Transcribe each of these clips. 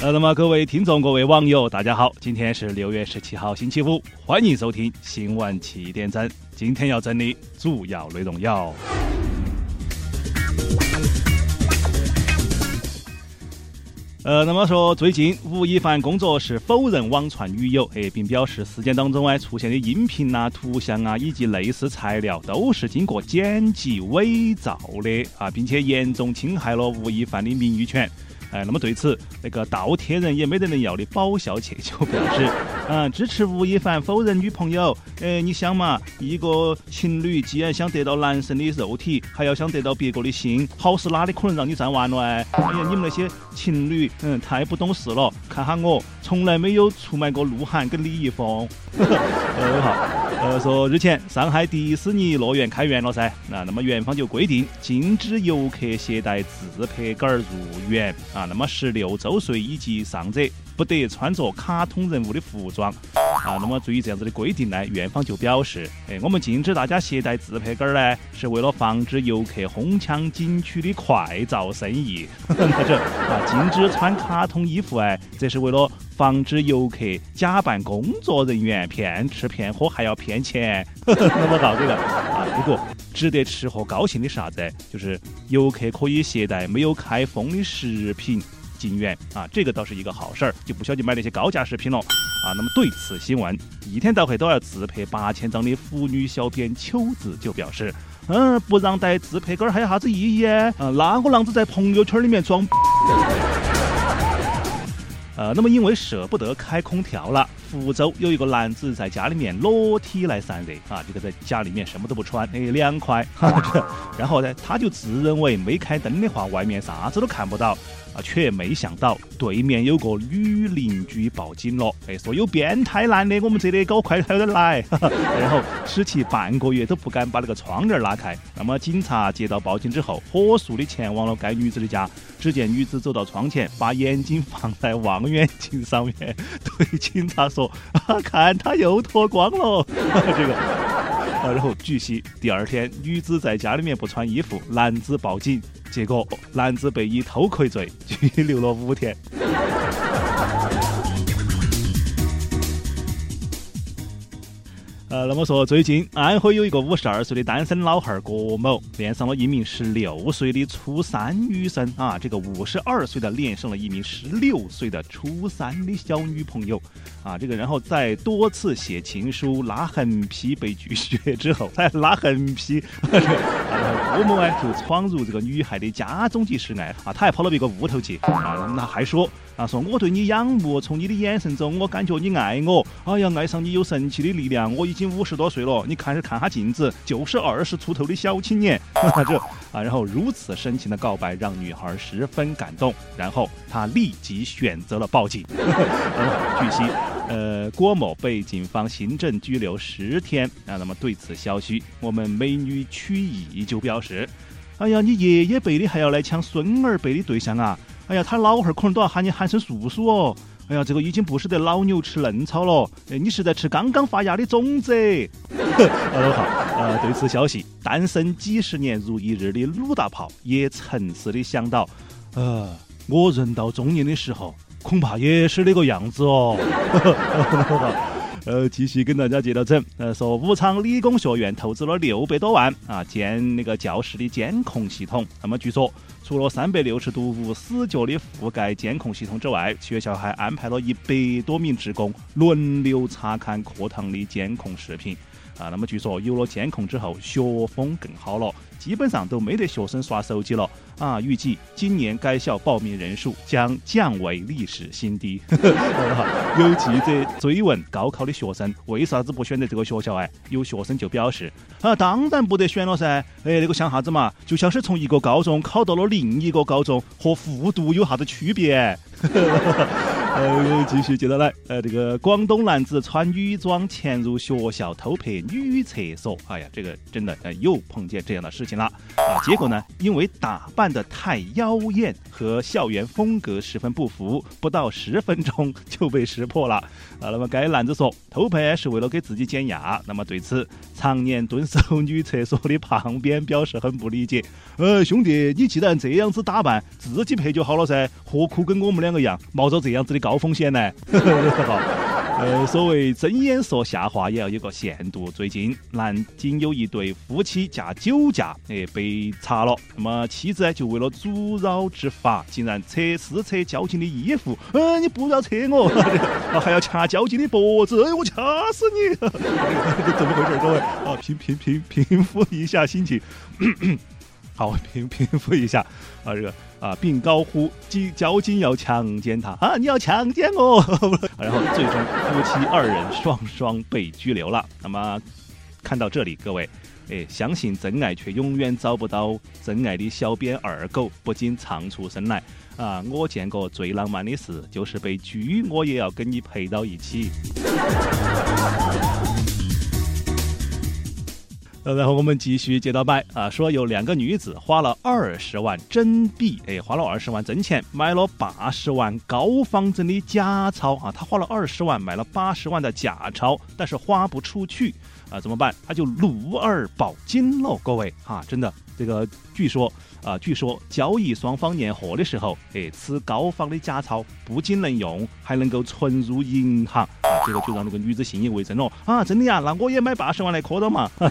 呃，那么各位听众、各位网友，大家好，今天是六月十七号，星期五，欢迎收听新闻七点整。今天要整理主要内容有：呃，那么说最近吴亦凡工作室否认网传女友，哎，并表示事件当中哎出现的音频啊、图像啊以及类似材料都是经过剪辑伪造的啊，并且严重侵害了吴亦凡的名誉权。哎，那么对此，那个倒贴人也没得人要的宝笑切就表示，嗯，支持吴亦凡否认女朋友。哎，你想嘛，一个情侣既然想得到男生的肉体，还要想得到别个的心，好事哪里可能让你占完了哎？哎呀，你们那些情侣，嗯，太不懂事了。看哈我，从来没有出卖过鹿晗跟李易峰。呃好。呃，说日前上海迪士尼乐园开园了噻，那那么园方就规定禁止游客携带自拍杆入园啊，那么十六周岁以及上者不得穿着卡通人物的服装啊。那么对于这样子的规定呢，园方就表示，哎，我们禁止大家携带自拍杆呢，是为了防止游客哄抢景区的快照生意。那这啊，禁止穿卡通衣服哎，这是为了。防止游客假扮工作人员骗吃骗喝还要骗钱，那么到这个啊，不过值得吃和高兴的是啥子？就是游客可以携带没有开封的食品进园啊，这个倒是一个好事儿，就不需要去买那些高价食品了啊。那么对此新闻，一天到黑都要自拍八千张的腐女小编秋子就表示，嗯，不让带自拍杆还有啥子意义啊？哪个浪子在朋友圈里面装？呃，那么因为舍不得开空调了，福州有一个男子在家里面裸体来散热啊，这个在家里面什么都不穿，哎，凉快。然后呢，他就自认为没开灯的话，外面啥子都看不到。却没想到对面有个女邻居报警了，哎，说有变态男的，我们这里搞快点来，然后使其半个月都不敢把那个窗帘拉开。那么警察接到报警之后，火速的前往了该女子的家。只见女子走到窗前，把眼睛放在望远镜上面，对警察说：“啊，看他又脱光了。”这个，然后据悉，第二天女子在家里面不穿衣服，男子报警。结果，男子被以偷窥罪拘留了五天。那么说，最近安徽有一个五十二岁的单身老汉郭某，恋上了一名十六岁的初三女生啊。这个五十二岁的恋上了一名十六岁的初三的小女朋友啊。这个然后在多次写情书、拉横批被拒绝之后，才拉横批。郭某啊，就闯入这个女孩的家中去示爱啊，他还跑到别个屋头去啊，那还说。啊，说我对你仰慕，从你的眼神中，我感觉你爱我。哎呀，爱上你有神奇的力量。我已经五十多岁了，你看是看下镜子，就是二十出头的小青年。这啊，然后如此深情的告白，让女孩十分感动。然后她立即选择了报警。据悉，呃，郭某被警方行政拘留十天。啊，那么对此消息，我们美女曲艺就表示：哎呀，你爷爷辈的还要来抢孙儿辈的对象啊？哎呀，他老汉儿可能都要喊你喊声叔叔哦。哎呀，这个已经不是得老牛吃嫩草了，哎，你是在吃刚刚发芽的种子。呃好，呃，对此消息，单身几十年如一日的鲁大炮也沉思的想到，呃，我人到中年的时候，恐怕也是那个样子哦。呃，继续跟大家接着整。呃，说武昌理工学院投资了六百多万啊，建那个教室的监控系统。那么据说，除了三百六十度无死角的覆盖监控系统之外，学校还安排了一百多名职工轮流查看课堂的监控视频。啊，那么据说有了监控之后，学风更好了。基本上都没得学生耍手机了啊！预计今年该校报名人数将降为历史新低。有记者追问高考的学生为啥子不选择这个学校？哎，有学生就表示啊，当然不得选了噻！哎，那个像啥子嘛？就像是从一个高中考到了另一个高中，和复读有啥子区别？呃，继续接着来，呃，这个广东男子穿女装潜入学校偷拍女厕所，哎呀，这个真的呃又碰见这样的事情了啊！结果呢，因为打扮的太妖艳和校园风格十分不符，不到十分钟就被识破了啊！那么该男子说，偷拍是为了给自己减压。那么对此，常年蹲守女厕所的旁边表示很不理解，呃，兄弟，你既然这样子打扮，自己配就好了噻，何苦跟我们两个一样冒着这样子的高风险呢？呃，所谓睁眼说瞎话也要有个限度。最近南京有一对夫妻驾酒驾，哎，被查了。那么妻子呢，就为了阻扰执法，竟然扯撕扯交警的衣服。呃，你不要扯我，还要掐交警的脖子，哎，我掐死你！怎么回事，各位？啊，平平平平复一下心情。好，平平复一下啊，这个啊，并高呼警交警要强奸他啊，你要强奸我，然后最终夫妻二人双双被拘留了。那么看到这里，各位，哎，相信真爱却永远找不到真爱的小编二狗不禁唱出声来啊！我见过最浪漫的事，就是被拘，我也要跟你陪到一起。然后我们继续接着摆啊，说有两个女子花了二十万真币，哎，花了二十万真钱买了八十万高仿真的假钞。啊，她花了二十万买了八十万的假钞，但是花不出去。啊，怎么办？他就怒而报警了，各位哈，真的这个据说。啊，据说交易双方验货的时候，哎，此高仿的假钞不仅能用，还能够存入银行啊，这个就让那个女子信以为真了啊，真的呀，那我也买八十万来磕到嘛 啊，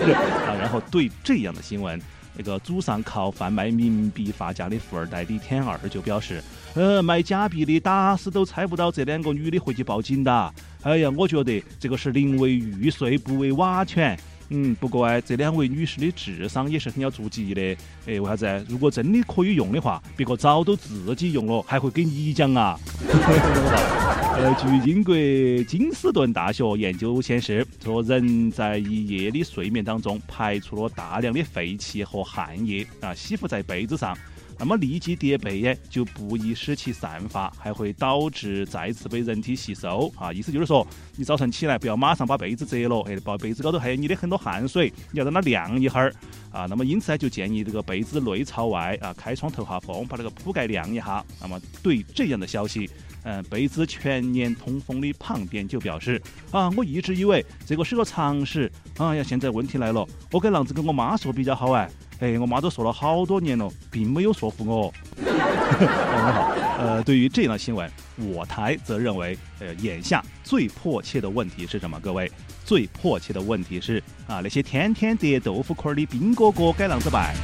然后对这样的新闻，那个祖上靠贩卖冥币发家的富二代李天二就表示，呃，卖假币的打死都猜不到这两个女的回去报警的，哎呀，我觉得这个是宁为玉碎不为瓦全。嗯，不过哎，这两位女士的智商也是很要注意的。哎，为啥子？如果真的可以用的话，别个早都自己用了，还会给你讲啊？呃，据英国金斯顿大学研究显示，说人在一夜的睡眠当中排出了大量的废气和汗液啊，吸附在被子上。那么立即叠被耶，就不易使其散发，还会导致再次被人体吸收啊！意思就是说，你早晨起来不要马上把被子折了，哎，把被子高头还有你的很多汗水，你要让它晾一会儿啊。那么因此呢，就建议这个被子内朝外啊，开窗透下风，把这个铺盖晾一下。那么对这样的消息，嗯，被子全年通风的旁边就表示啊，我一直以为这个是个常识啊呀，现在问题来了，我该啷子跟我妈说比较好哎？哎，我妈都说了好多年了，并没有说服我。很 好，呃，对于这样的新闻，我台则认为，呃，眼下最迫切的问题是什么？各位，最迫切的问题是啊，那些天天叠豆腐块的兵哥哥该啷子办？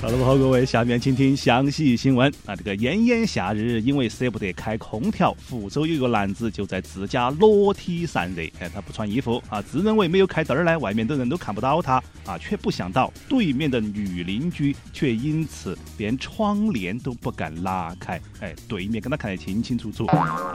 好了，好，各位，下面请听详细新闻。啊，这个炎炎夏日，因为舍不得开空调，福州有一个男子就在自家裸体散热。哎，他不穿衣服啊，自认为没有开灯儿呢，外面的人都看不到他啊，却不想到对面的女邻居却因此连窗帘都不敢拉开。哎，对面跟他看得清清楚楚，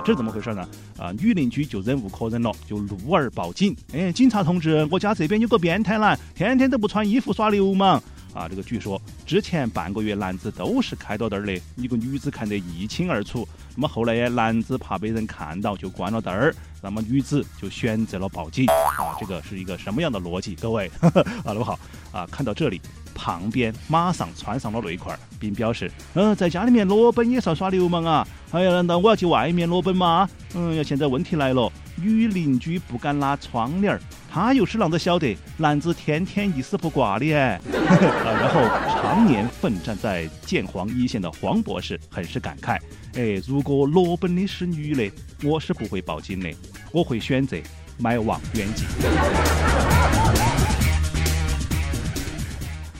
这怎么回事呢？啊，女邻居就忍无可忍了，就怒而报警。哎，警察同志，我家这边有个变态男，天天都不穿衣服耍流氓。啊，这个据说之前半个月男子都是开到灯的，一个女子看得一清二楚。那么后来呀，男子怕被人看到就关了灯儿，那么女子就选择了报警。啊，这个是一个什么样的逻辑？各位，啊，那么好？啊，看到这里，旁边马上穿上了内裤，并表示，嗯，在家里面裸奔也算耍流氓啊？哎呀，难道我要去外面裸奔吗？嗯呀，现在问题来了。女邻居不敢拉窗帘儿，她又是啷子晓得男子天天一丝不挂的哎？然后常年奋战在建黄一线的黄博士很是感慨：哎，如果裸奔的是女的，我是不会报警的，我会选择买望远镜。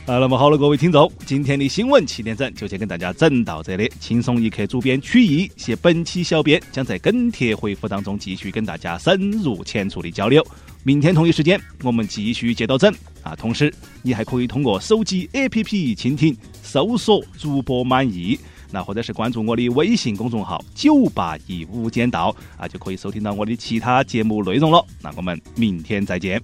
啊，那么好了，各位听众，今天的新闻七点整就先跟大家整到这里。轻松一刻，主编曲艺，携本期小编将在跟帖回复当中继续跟大家深入浅出的交流。明天同一时间，我们继续接到整啊！同时，你还可以通过手机 APP 蜻蜓搜索主播满意，那或者是关注我的微信公众号“九八一无间道”啊，就可以收听到我的其他节目内容了。那我们明天再见。